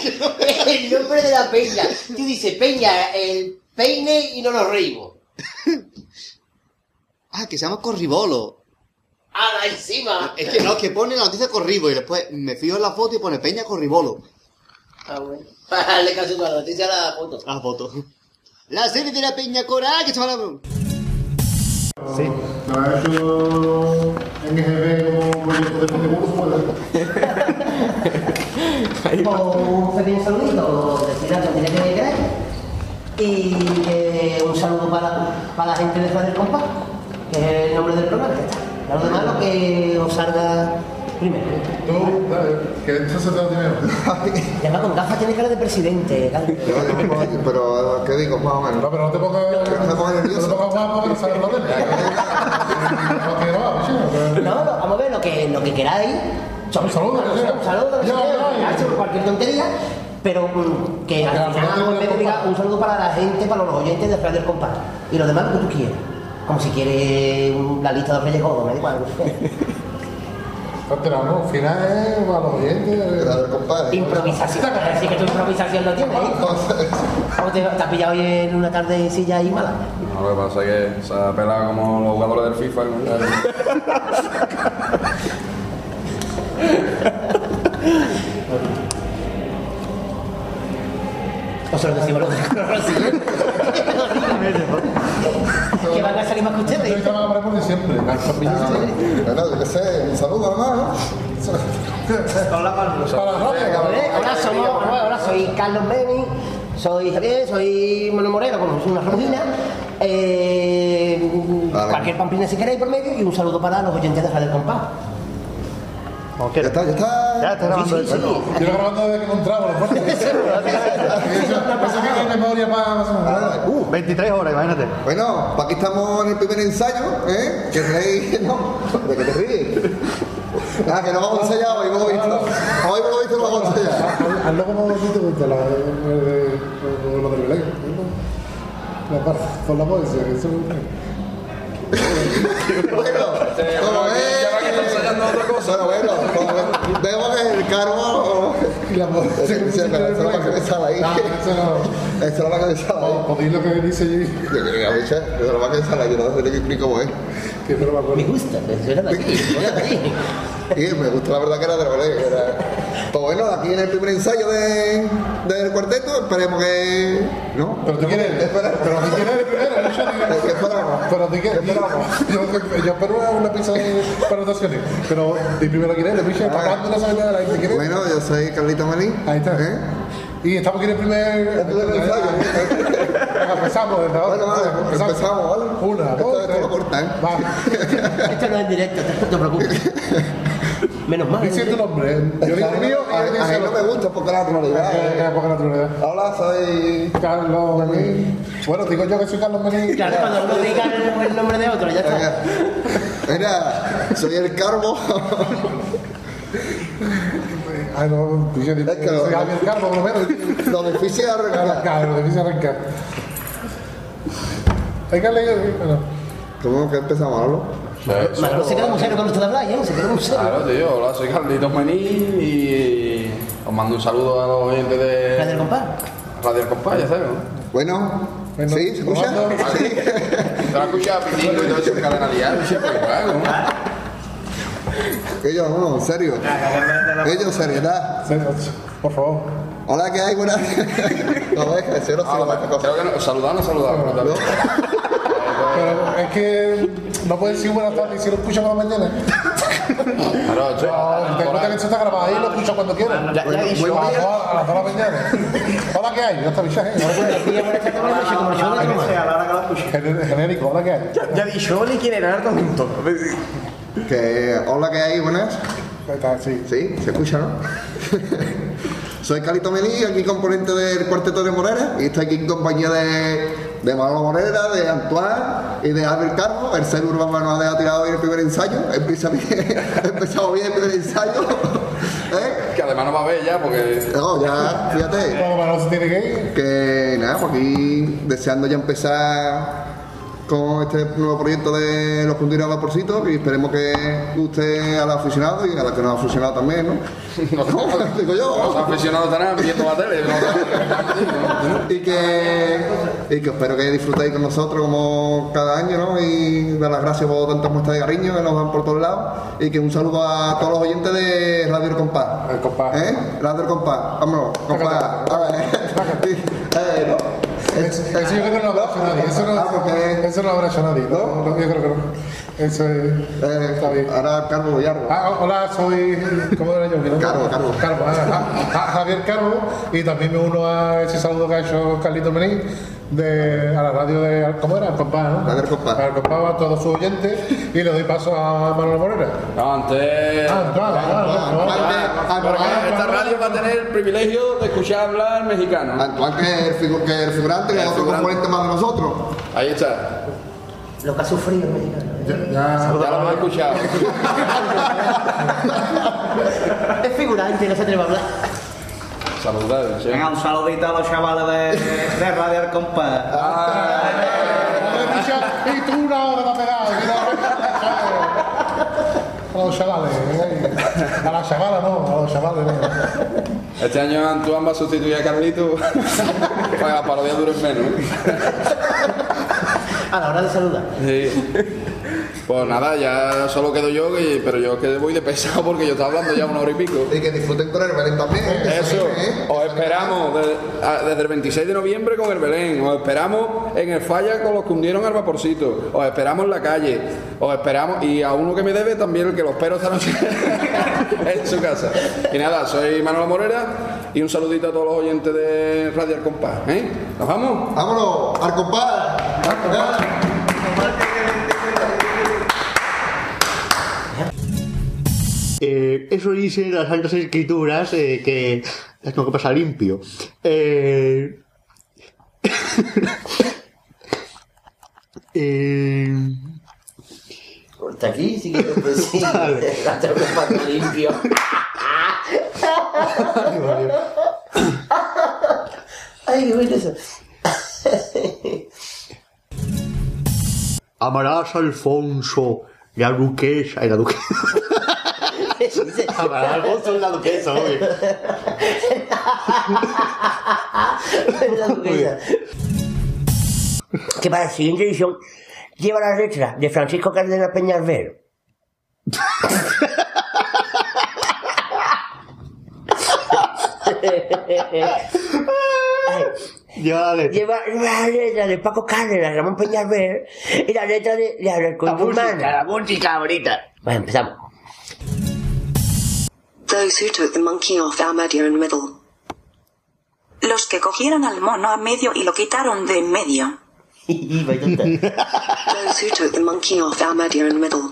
El nombre de la peña. Tú dices peña, el peine y no nos reímos. Ah, que se llama Corribolo. ¡Hala, encima! Es que no, es que pone la noticia Corribo y después me fijo en la foto y pone Peña Corribolo. Ah, bueno. Para darle caso a la noticia a la foto. Ah, foto. La sede de la Peña Cora, que se llama... Sí. ¿Lo ha hecho NGB como proyecto de concurso? Un pequeño saludito, decir algo que tiene que querer. Y que un saludo para, para la gente de del Compás, que es el nombre del programa. ya está. Lo demás lo que os salga primero. Tú, dale, que esto se te da dinero. Ya va con gafas, tiene cara de presidente. Pero, ¿qué digo? Más o menos. No, pero no te pongas No te pongas no te nervioso. pongas guapo que no sabes la tele. No. No, no, vamos a ver lo que, lo que queráis. Un saludo, no un saludo, no cualquier tontería. Pero mm, que al al final final en vez de del diga un saludo para la gente, para los oyentes de del Compás. Y lo demás lo que tú quieras. Como si quieres mm, la lista de los Reyes Godos, me da igual. no. Pero no, al final es para los oyentes. Compadre. Improvisación. Así que tu improvisación lo tienes, ¿eh? ¿Cómo te, te has pillado hoy en una tarde de silla y mala? No, lo que pasa es que se ha pelado como los jugadores del FIFA. O se lo decimos los. Que van a salir más que ustedes. Yo para siempre. Siempre. Bueno, yo qué sé, un saludo nomás, Para la radio. Eh, Hola, somos, hola, hola, soy Carlos Beni, soy Javier, soy Manuel Moreno, como soy una ramujina. Eh. Cualquier pamplina si queréis por medio y un saludo para los oyentes de Radio del Compás. Ya está, ya está. Ya está grabando Sí, sí, el- sí. Yo lo grabando desde que no entraba, lo fuerte. Eso que hay memoria para... Uh, 23 horas, imagínate. Bueno, pues aquí estamos en el primer ensayo, ¿eh? Que reí, no, ¿de qué te ríes? Ah, que no vamos a ensayar hoy, hemos visto. Hoy hemos visto, vamos a ensayar. Hazlo como ti te gusta, la, de- de- lo del Belén. ¿no? La parte, por la poesía, que eso Bueno, como ves. Bueno, bueno, como ve- vemos que el. La. Eso ahí. Ah, eso no. Eso ahí. Podéis lo que dice allí. Yo creo que a veces, eso es lo que me sale ahí, yo no sé ni cómo es. Que no me acuerdo. Me gusta, suena suena. Y me gustó la verdad que era de que Era... Pues bueno, aquí en el primer ensayo de, del cuarteto, esperemos que. ¿No? Pero tú quieres, pero tú quieres el primero, no sé, ¿Qué esperamos? Pero tú quieres, yo, yo espero una pizza de anotaciones, pero y primero quieres, ¿para cuándo no sabes nada de la gente? Bueno, yo soy Carlito Malín. Ahí está. ¿Eh? Y estamos aquí en el primer... El primer ensayo. Empezamos ahora. Bueno, vale, empezamos, ¿vale? Una, Esto, dos, esto lo cortan. Va. Esto no es en directo, no te preocupes. Menos mal. Dice tu nombre. ¿eh? Yo digo el mío y a dice mí no me gusta porque la naturalidad. ¿eh? poca naturalidad. Hola, soy. Carlos Menín. Bueno, digo yo que soy Carlos Menín. Claro, cuando uno diga el, nombre de otro, ya está. Mira, soy el carbo. Ay, no, yo digo, Es que lo- soy Javier Carlos, por lo menos. Lo difícil es lo difícil arrancar. Hay que leer. Bueno. ¿Cómo que empezamos a hablarlo? Manolo se queda muy serio cuando usted habla, ¿eh? Se queda muy serio. Claro, tío. Hola, soy Carlitos Menín y os mando un saludo a los oyentes de ¿La del compás? Radio El Compás, ya sabes, ¿no? Bueno, Bueno, ¿sí? ¿Se escucha? probando. Sí. Te lo has escuchado pidiendo y todo eso en cadena dial, siempre igual, ¿no? Ellos, no, en serio. Ellos, seriedad. Por favor. Hola, ¿qué hay? Buenas. No, no más Creo que no, saludar no saludar. pero es que no puedes decir buenas tardes si lo escuchas por la mañana. Claro, yo- Te cuenta que eso está grabado ahí y lo escuchas cuando quieras. Ya- ya he dicho. a, las dos, a las dos de la mañana. Hola, ¿qué hay? Ya está avisado, ¿eh? Genérico, hola, ¿qué hay? Ya dicho, ni quién era harto juntos. Que, hola, ¿qué hay? Buenas. Sí. Sí, se escucha, ¿no? Soy Calito Melí, aquí componente del Cuarteto de Morera, y estoy aquí en compañía de, de Manolo Morera, de Antoine y de Albert Carmo. El ser urbano nos ha tirado hoy el primer ensayo. Empieza bien, ha empezado bien el primer ensayo. ¿Eh? Que además no va a ver ya porque. No, ya, fíjate. Manolo se tiene que ir. Que nada, pues aquí deseando ya empezar con este nuevo proyecto de los punteros vaporcitos y esperemos que guste a los aficionados y a los que no han aficionado también, ¿no? No, digo yo. Los aficionados estarán viendo la tele. y que, y que espero que disfrutéis con nosotros como cada año, ¿no? Y dar las gracias por tantas muestras de cariño que nos dan por todos lados. Y que un saludo a todos los oyentes de Radio El Compás. El compás. ¿Eh? Radio El Compás. Vámonos, compás. A ver. Eh, no. Eso yo creo que no lo habrá nadie. Eso no, eso no lo habrá hecho nadie. No, no, yo creo que no. Eso es. está bien. Ahora Carlos Villarro. Ah, hola, soy. ¿Cómo era yo? Carlos, Carlos. Carlos, ah, ah, ah, Javier Carlos. Y también me uno a ese saludo que ha hecho Carlito Menín de, a la radio de. ¿Cómo era? Compás, ¿no? Radio Compás. Al Compás a todos sus oyentes. Y le doy paso a Manuel Morera. No, antes. Ah, claro, claro, claro. Porque esta radio va a tener el privilegio de escuchar hablar mexicano. Antoine, que es el, figu- que el figurante, que es otro componente más de nosotros. Ahí está. Lo que ha sufrido el mexicano. Ya lo hemos escuchado. Es figurante, no se atreve a hablar. Saludar, sí. Venga, un saludito a los chavales de, de Radio El Compás. Y tú una hora te has pegado. A los chavales, ¿eh? a las chavalas no, a los chavales no. Este año Antoine va a sustituir a Carlito para la parodia dure menos. A la hora de saludar. Sí. Pues nada, ya solo quedo yo, y- pero yo que voy de pesado porque yo estaba hablando ya una hora y pico. Y que disfruten con el Belén también. ¿eh? Eso, ¿eh? os esperamos de- a- desde el 26 de noviembre con el Belén, os esperamos en el Falla con los que hundieron al vaporcito, os esperamos en la calle, os esperamos, y a uno que me debe también el que lo espero esta noche en su casa. Y nada, soy Manuel Morera y un saludito a todos los oyentes de Radio El Compás. ¿eh? ¿Nos vamos? Vámonos, al compás. Eh, eso dice las Santas Escrituras eh, que las tengo que pasar limpio. Eh, eh, Corta aquí, sí que pues sí. La tengo que pasar limpio. Ay, qué bueno eso. Amarás a Alfonso, la duquesa y la duquesa. Amarás a Alfonso y la duquesa, obvio. La duquesa. Que para la siguiente edición lleva la letra de Francisco Cárdenas Peñalver. Lleva la letra. Lleva la letra de Paco Cárdenas, Ramón Peñalver y la letra de, de Albert La música, la música ahorita. Bueno, empezamos. Those who took the monkey off our medio and middle. Los que cogieron al mono a medio y lo quitaron de en medio. Those who took the monkey off our medio and middle.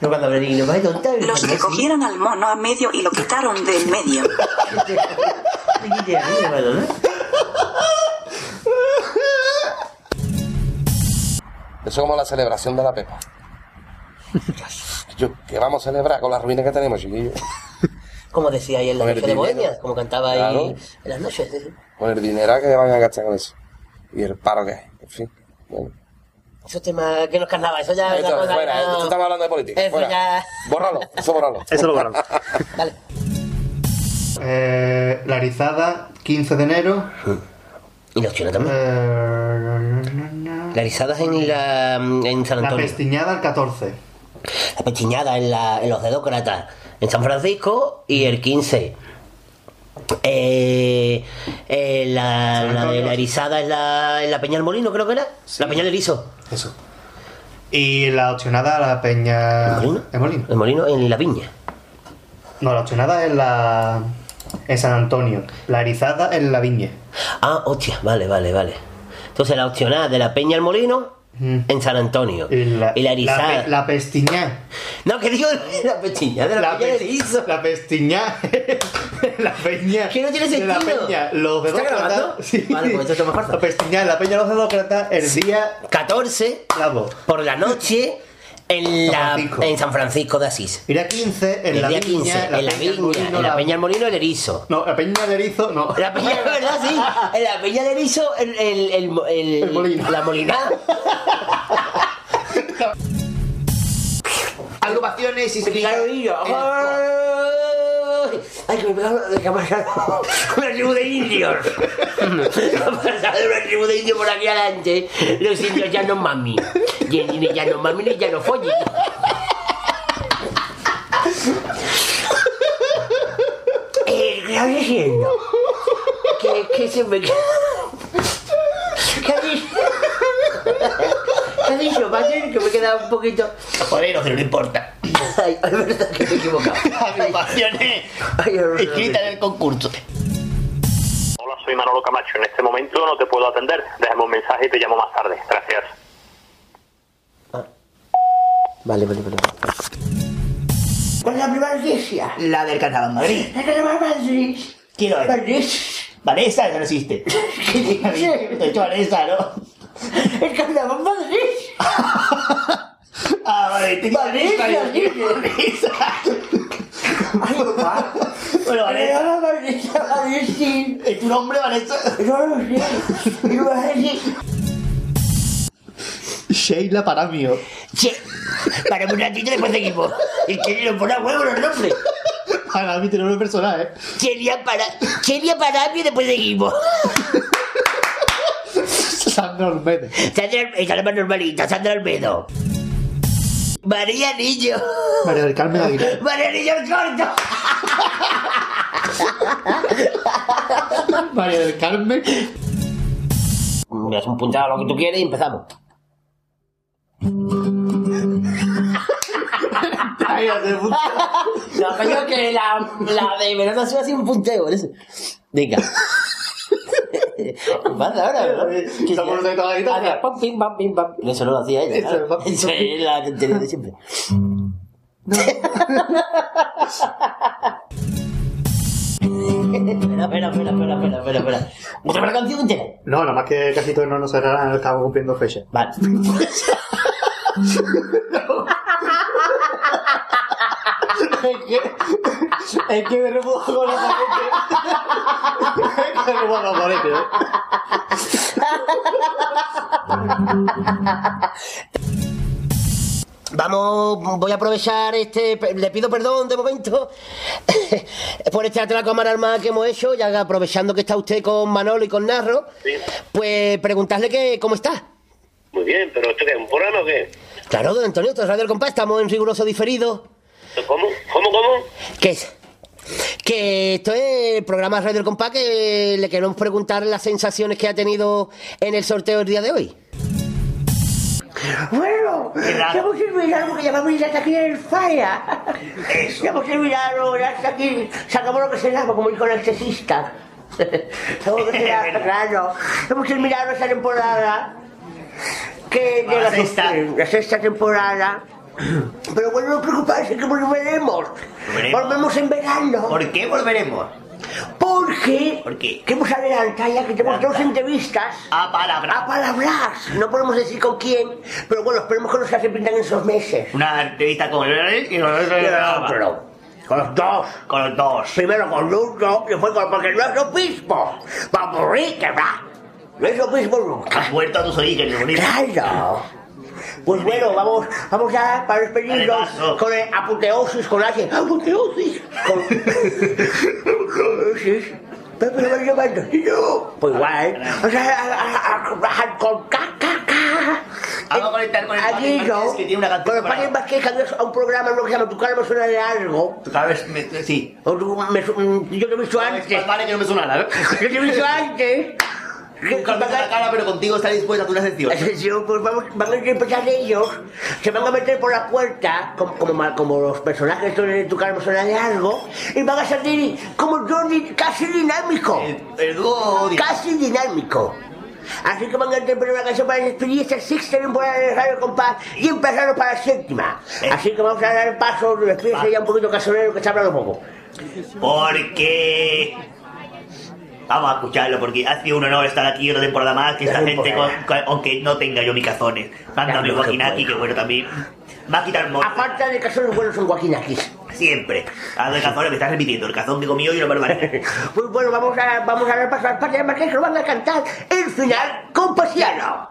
No, cuando hablé de no, vaya tonta. Los que cogieron al mono a medio y lo quitaron de en medio. Eso es como la celebración de la Pepa. Yo, ¿Qué vamos a celebrar con las ruinas que tenemos, chiquillos? Como decía ahí en la noche de. Bohemia, como cantaba ahí Claro. en las noches. Con el dinero que van a gastar con eso. Y el paro que hay. En fin. Bueno. Esos temas que nos carnaba, eso ya es Esto, fuera, que no- esto estamos hablando de política. Eso fuera. ya... Bórralo, eso bórralo. Eso lo borramos. Dale. Eh, la rizada, 15 de enero. Y chinos también. La rizada en, la, en San la Antonio. pestiñada, el 14. La pechiñada en, la, en los dedócratas en San Francisco y el 15 Eh, eh, la, la de la erizada es la, en la Peña del Molino, creo que era. La Peña del Erizo. Eso. Y la opcionada, la peña. ¿El molino? El molino en la viña. No, la opcionada es la. En San Antonio. La erizada en la viña. Ah, hostia, vale, vale, vale. Entonces la opcionada de la Peña del Molino en San Antonio. Y la, erizada. La, pe- la pestiñá. No, que digo la pestiñá de la, Peña del Erizo. La pestiñá. la peña. Que no tiene de La sentido. peña. Los ¿Está demócratas. grabando? Sí. Vale, pues esto toma fuerza. La pestiñá la peña de los demócratas el día 14 por la noche en, la, en San Francisco de Asís. Y día 15 en el la día viña, 15 la en la Peña viña, del Molino, en la Peña del Molino el Erizo. No, la peña de erizo, no. La Peña, ¿verdad? Sí. En la Peña del Erizo, el, el, el, el- la molinada. Agrupaciones y Cigarrillo. Ay, que pegaron de que ha pasado una tribu de indios. Ha pasado una tribu de indios por aquí adelante. Los indios ya no mami. Y ya no mami ni ya no follen. Eh, ¿Qué estás diciendo? Que, que se me... ¿Qué? ¿Qué has dicho, padre? Que me he quedado un poquito... Joder, no, pero no importa. Ay, es verdad que me he equivocado. Agrupaciones inscritas en el concurso. Hola, soy Manolo Camacho. En este momento no te puedo atender. Déjame un mensaje y te llamo más tarde. Gracias. Vale, vale, vale. ¿Cuál es la primera iglesia? La del Carnaval Madrid. La Carnaval Madrid. ¿Quién es? Vanessa. Vanessa, eso no existe. ¿Qué dices? Te he dicho Vanessa, ¿no? El Carnaval Madrid. Ah, vale, te Vanessa, Vanessa. Bueno, Vanessa. Pero Vanessa, Vanessa. ¿Es tu nombre, Vanessa? No lo sé. No vas a decir. Sheila Paramio. Che, para un ratito después seguimos. Es que no pone a huevo los nombres. Para mí tiene un personaje. Para. Chelia para mí y después seguimos. Sandra Olmedo. Sandra, más normalita, Sandra Almedo. María Niño. María del Carmen Aguilar. María Niño el corto. María del Carmen. Me das un puntado a lo que tú quieres y empezamos. No, coño, que la, la de verano ha sido así un punteo. ¿ves? Venga. ¿Qué pasa ahora? ¿no? Pam, pim, pam, pim, pam. Eso no lo hacía ella. Eso, pim, Eso es la tontería de siempre. Espera, espera, espera, espera, espera, espera, espera. ¿Otra la canción entera? No, nada más que casi todos no nos serán, estamos cumpliendo fecha. Vale. es que, es que me remuevo con los paquetes. es que me remuevo con los paquetes, ¿eh? Vamos, voy a aprovechar este. Le pido perdón de momento por este atraco a armada que hemos hecho, ya aprovechando que está usted con Manolo y con Narro, pues preguntarle que cómo está. Muy bien, pero ¿esto qué es? ¿Un programa o qué? Claro, don Antonio, esto es Radio El Compás, estamos en riguroso diferido. ¿Cómo? ¿Cómo? ¿Cómo? ¿Qué es? Que esto es el programa Radio El Compás que le queremos preguntar las sensaciones que ha tenido en el sorteo el día de hoy. Bueno, ya hemos terminado porque llamamos ya hasta aquí en el falla. Ya hemos terminado, ya hasta aquí. Sacamos lo que se llama, como dijo el excesista. Lo que llama, claro. Hemos terminado esta temporada. Que La sexta. su- la sexta temporada. Pero bueno, no preocuparse que volveremos. Volveremos. Volvemos en verano. ¿Por qué volveremos? Porque ¿Por qué? que hemos adelantado ya que tenemos dos entrevistas A palabra. a palabras. No podemos decir con quién, pero bueno, esperemos que nos se arrepientan en esos meses. Una entrevista con el y con el Pero, con los dos. Con los dos. Primero con uno, después con porque no es lo mismo. Vamos a morir, que va. No es lo mismo nunca. Has vuelto a tus orígenes, bonito. Claro. Pues bueno, vamos, vamos ya para despedirnos con el apoteosis, con H. Apoteosis. Con... apoteosis. Pues igual. O sea, con K, K, K. Vamos a conectar con el Aquí. Marqués, que tiene una Con el Marqués cambió a un programa lo que se llama Tu cara me suena de algo. Tú sabes, me- sí. O tú me su- mm, yo te he visto antes. Vale que no me sonara, ¿eh? Yo te he visto antes. Nunca me la cara, pero contigo está dispuesta a una sección. Yo, pues vamos, van a interpretar ellos, se van a meter por la puerta, como, como, como los personajes estos de tu cara de algo, y van a salir como Johnny casi dinámico. El dúo Casi dinámico. Así que van a interpretar una canción para despedir esta sexta temporada de Radio Compás y empezarnos para la séptima. Así que vamos a dar paso, despídese ya un poquito casonero que está hablando poco. Porque. Vamos a escucharlo, porque ha sido un honor estar aquí otra temporada más, que esta gente, con- con- aunque no tenga yo mis cazones. Joaquín pues, aquí, que bueno, también. Va a quitar el mono. A falta de casones buenos son Joaquín aquí. Siempre. A ver, cazones, me estás repitiendo. El cazón que comió y una barbaridad. Pues bueno, vamos a, vamos a paso al Padre Marqués que lo van a cantar el final con Pasiano.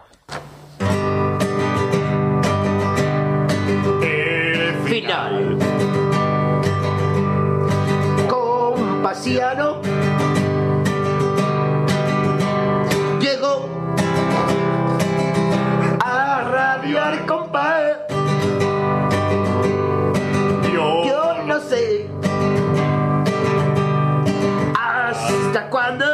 Final. Compasiano llegó radiar compadre. Yo no sé hasta cuándo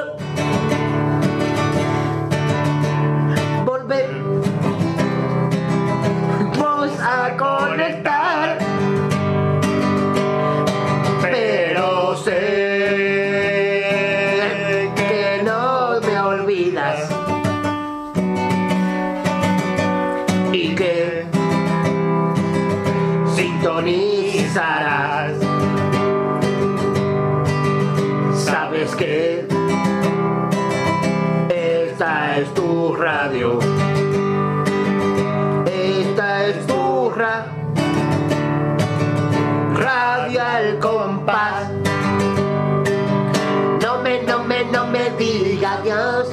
diga adiós,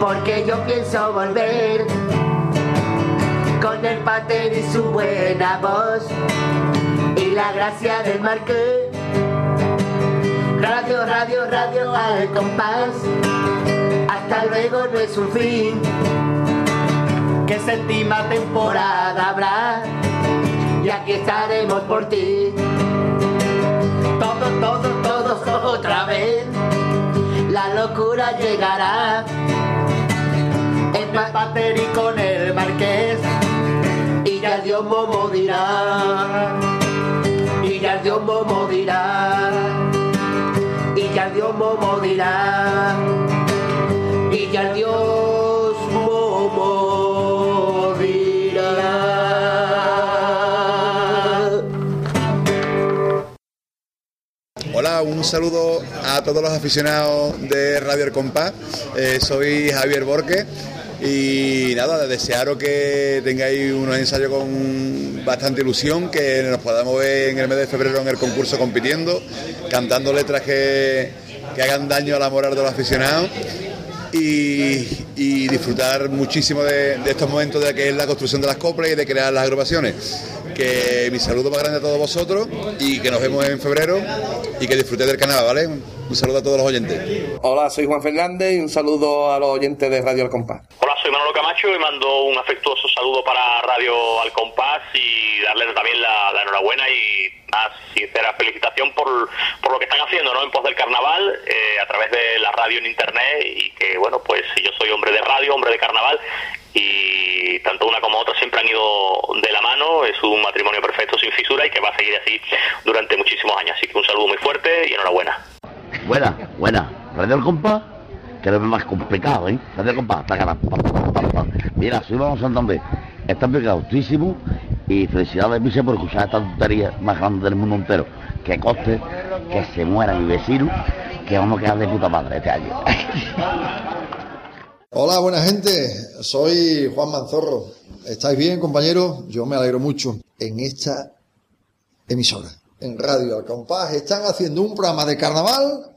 porque yo pienso volver con el pater y su buena voz y la gracia del marqués. Radio, radio, radio al compás. Hasta luego no es un fin. Que séptima temporada habrá y aquí estaremos por ti. Todos, todos, todos otra vez. La locura llegará. El pater y con el marqués. Y ya Dios Momo dirá. Y ya Dios Momo dirá. Y ya Dios Momo dirá. Y ya Dios Un saludo a todos los aficionados de Radio El Compás. Eh, soy Javier Borque y nada, desearos que tengáis unos ensayos con bastante ilusión, que nos podamos ver en el mes de febrero en el concurso compitiendo, cantando letras que, que hagan daño a la moral de los aficionados y, disfrutar muchísimo de, de estos momentos de que es la construcción de las coplas y de crear las agrupaciones. Que mi saludo más grande a todos vosotros y que nos vemos en febrero y que disfrutéis del canal, ¿vale? Un saludo a todos los oyentes. Hola, soy Juan Fernández y un saludo a los oyentes de Radio El Compás. Hola, soy Manolo Camacho y mando un afectuoso saludo para Radio Al Compás y darles también la, la enhorabuena y una sincera felicitación por, por lo que están haciendo ¿no? en pos del carnaval eh, a través de la radio en internet y que bueno, pues yo soy hombre de radio, hombre de carnaval y tanto una como otra siempre han ido es un matrimonio perfecto sin fisura y que va a seguir así durante muchísimos años. Así que un saludo muy fuerte y enhorabuena. Buena, buena. Radio El Compás, que es más complicado, ¿eh? Radio El Compás, taca, pa, pa, pa, pa, pa. Mira, soy Vamos Santander. Está explicaduísimo y felicidades, Miche, por escuchar esta tontería más grande del mundo entero. Que coste, que se muera mi vecino, que vamos a quedar de puta madre este año. Hola, buena gente. Soy Juan Manzorro. ¿Estáis bien, compañeros? Yo me alegro mucho. En esta emisora, en Radio Al Compás, están haciendo un programa de carnaval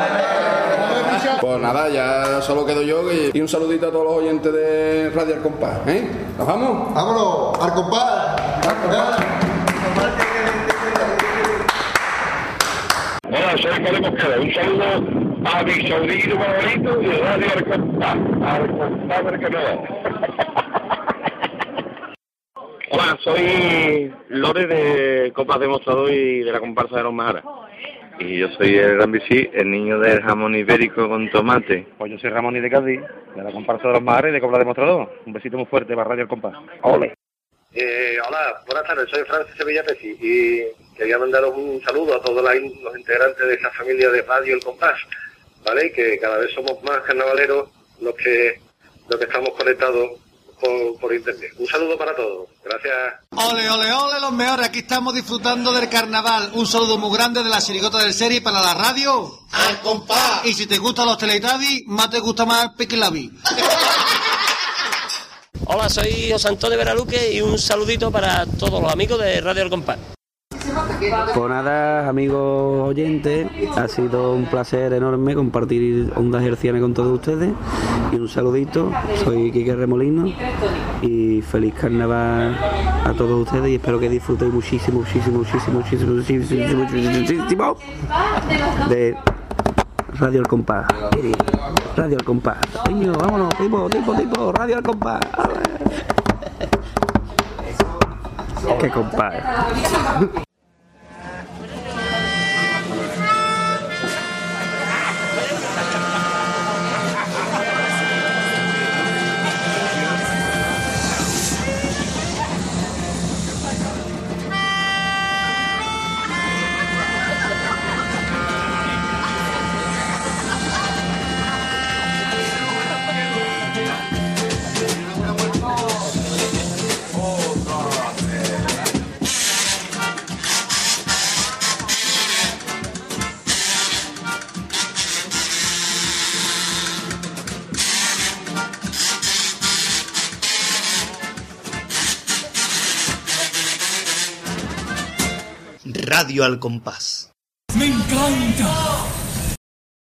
Pues nada, ya solo quedo yo y, y un saludito a todos los oyentes de Radio Al Compás. ¿eh? ¿Nos vamos? ¡Vámonos! ¡Al compás! Hola, soy Pablo Mosquera. Un saludo a mi sobrino favorito de Radio Al Compás. Al Compás del Canadá. Hola, soy Lore de Copas Demostrador y de la comparsa de los Majaras. Y yo soy el Gran Bici, el niño del jamón ibérico con tomate. Pues yo soy Ramón y de Cádiz, de la comparsa de los Mares y de Cobra Demostrador. Un besito muy fuerte para Radio El Compás. Ole. Eh, hola, buenas tardes, soy Francis Sevilla Peci y quería mandaros un saludo a todos los integrantes de esta familia de Radio El Compás, ¿vale? Y que cada vez somos más carnavaleros los que, los que estamos conectados por, por internet. Un saludo para todos, gracias. Ole, ole, ole, los mejores. Aquí estamos disfrutando del carnaval. Un saludo muy grande de la chirigota del serie para la radio. ¡Al compás! Y si te gustan los Teletubbies, más te gusta más Piquilabi. Hola, soy José Antonio Veraluque y un saludito para todos los amigos de Radio El Compás. Pues nada, amigos oyentes, ha sido un placer enorme compartir ondas hercianas con todos ustedes. Y un saludito, soy Quique Remolino y feliz carnaval a todos ustedes y espero que disfrutéis muchísimo, muchísimo, muchísimo, muchísimo, muchísimo, muchísimo, de Radio El Compás. Radio El Compás. Vámonos, tipo, tipo, tipo, Radio El Compás. Qué compás. Radio al compás. Me encanta.